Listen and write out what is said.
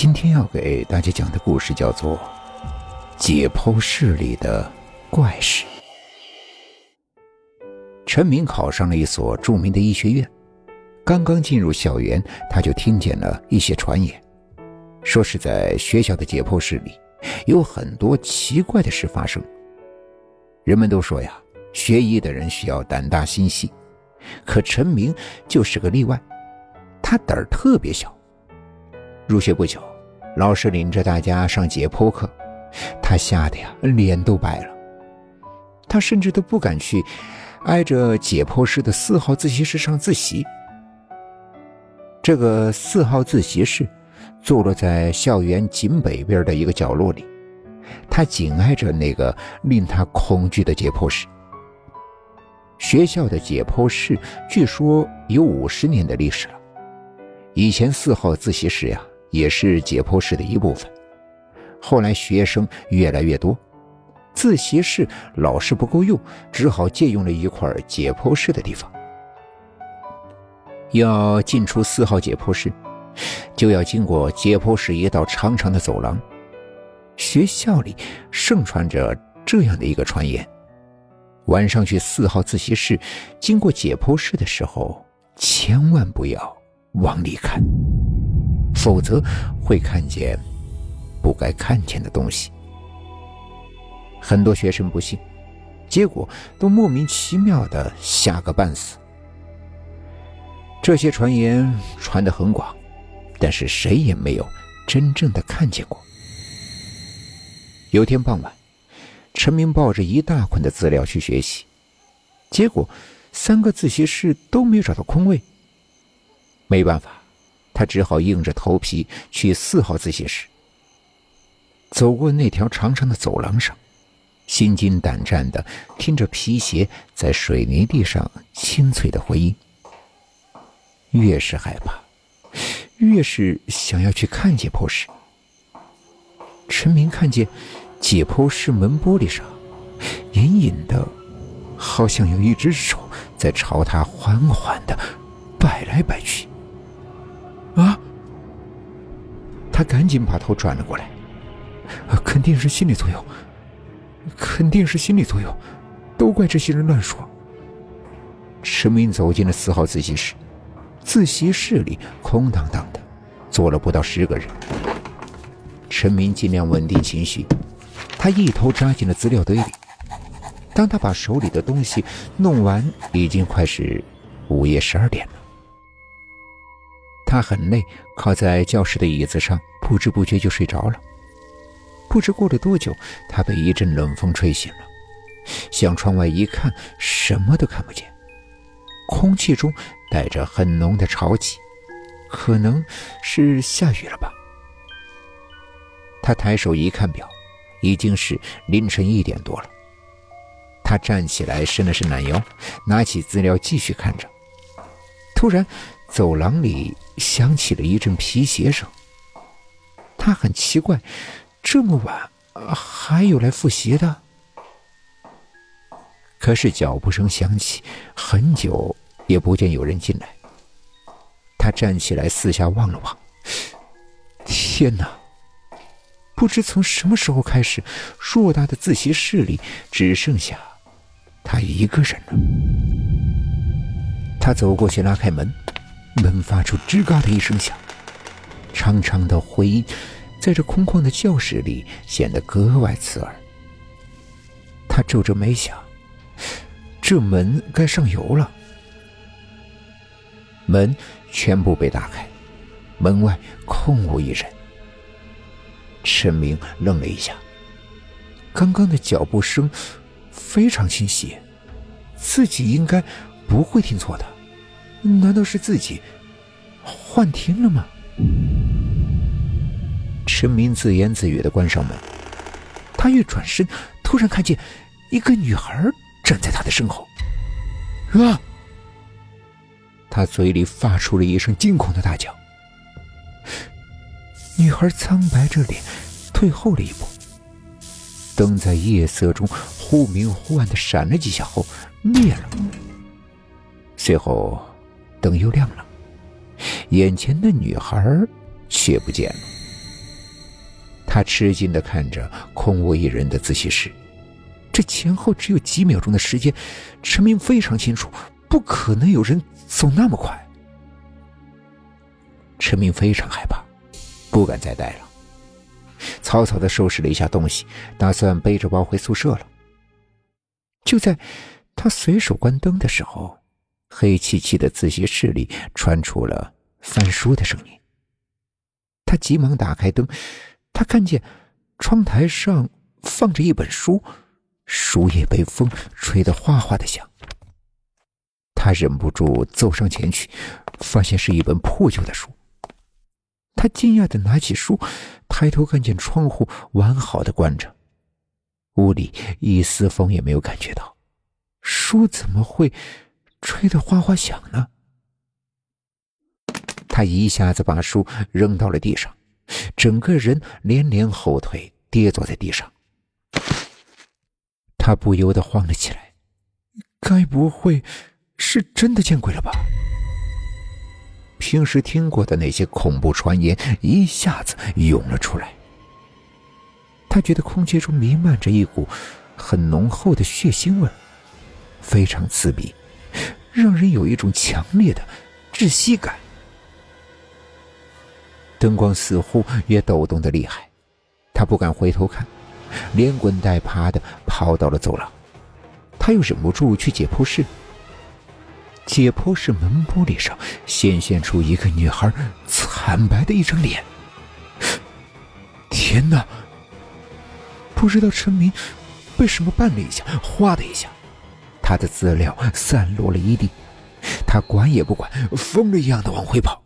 今天要给大家讲的故事叫做《解剖室里的怪事》。陈明考上了一所著名的医学院，刚刚进入校园，他就听见了一些传言，说是在学校的解剖室里有很多奇怪的事发生。人们都说呀，学医的人需要胆大心细，可陈明就是个例外，他胆儿特别小。入学不久。老师领着大家上解剖课，他吓得呀脸都白了。他甚至都不敢去挨着解剖室的四号自习室上自习。这个四号自习室坐落在校园紧北边的一个角落里，它紧挨着那个令他恐惧的解剖室。学校的解剖室据说有五十年的历史了。以前四号自习室呀。也是解剖室的一部分。后来学生越来越多，自习室老是不够用，只好借用了一块解剖室的地方。要进出四号解剖室，就要经过解剖室一道长长的走廊。学校里盛传着这样的一个传言：晚上去四号自习室经过解剖室的时候，千万不要往里看。否则会看见不该看见的东西。很多学生不信，结果都莫名其妙的吓个半死。这些传言传得很广，但是谁也没有真正的看见过。有天傍晚，陈明抱着一大捆的资料去学习，结果三个自习室都没有找到空位。没办法。他只好硬着头皮去四号自习室。走过那条长长的走廊上，心惊胆战的听着皮鞋在水泥地上清脆的回音。越是害怕，越是想要去看解剖室。陈明看见解剖室门玻璃上，隐隐的，好像有一只手在朝他缓缓的摆来摆去。啊！他赶紧把头转了过来，肯定是心理作用，肯定是心理作用，都怪这些人乱说。陈明走进了四号自习室，自习室里空荡荡的，坐了不到十个人。陈明尽量稳定情绪，他一头扎进了资料堆里。当他把手里的东西弄完，已经快是午夜十二点了。他很累，靠在教室的椅子上，不知不觉就睡着了。不知过了多久，他被一阵冷风吹醒了，向窗外一看，什么都看不见，空气中带着很浓的潮气，可能是下雨了吧。他抬手一看表，已经是凌晨一点多了。他站起来，伸了伸懒腰，拿起资料继续看着。突然，走廊里响起了一阵皮鞋声。他很奇怪，这么晚还有来复习的。可是脚步声响起，很久也不见有人进来。他站起来，四下望了望。天哪！不知从什么时候开始，偌大的自习室里只剩下他一个人了。他走过去，拉开门，门发出吱嘎的一声响，长长的回音在这空旷的教室里显得格外刺耳。他皱着眉想：这门该上油了。门全部被打开，门外空无一人。陈明愣了一下，刚刚的脚步声非常清晰，自己应该。不会听错的，难道是自己幻听了吗？陈明自言自语的关上门，他一转身，突然看见一个女孩站在他的身后。啊！他嘴里发出了一声惊恐的大叫。女孩苍白着脸，退后了一步。灯在夜色中忽明忽暗的闪了几下后灭了。随后，灯又亮了，眼前的女孩却不见了。他吃惊的看着空无一人的自习室，这前后只有几秒钟的时间，陈明非常清楚，不可能有人走那么快。陈明非常害怕，不敢再待了，草草的收拾了一下东西，打算背着包回宿舍了。就在他随手关灯的时候，黑漆漆的自习室里传出了翻书的声音。他急忙打开灯，他看见窗台上放着一本书，书页被风吹得哗哗的响。他忍不住走上前去，发现是一本破旧的书。他惊讶的拿起书，抬头看见窗户完好的关着。屋里一丝风也没有感觉到，书怎么会吹得哗哗响呢？他一下子把书扔到了地上，整个人连连后退，跌坐在地上。他不由得慌了起来，该不会是真的见鬼了吧？平时听过的那些恐怖传言一下子涌了出来。他觉得空气中弥漫着一股很浓厚的血腥味，非常刺鼻，让人有一种强烈的窒息感。灯光似乎也抖动的厉害，他不敢回头看，连滚带爬的跑到了走廊。他又忍不住去解剖室，解剖室门玻璃上显现出一个女孩惨白的一张脸。天哪！不知道陈明被什么绊了一下，哗的一下，他的资料散落了一地。他管也不管，疯了一样的往回跑。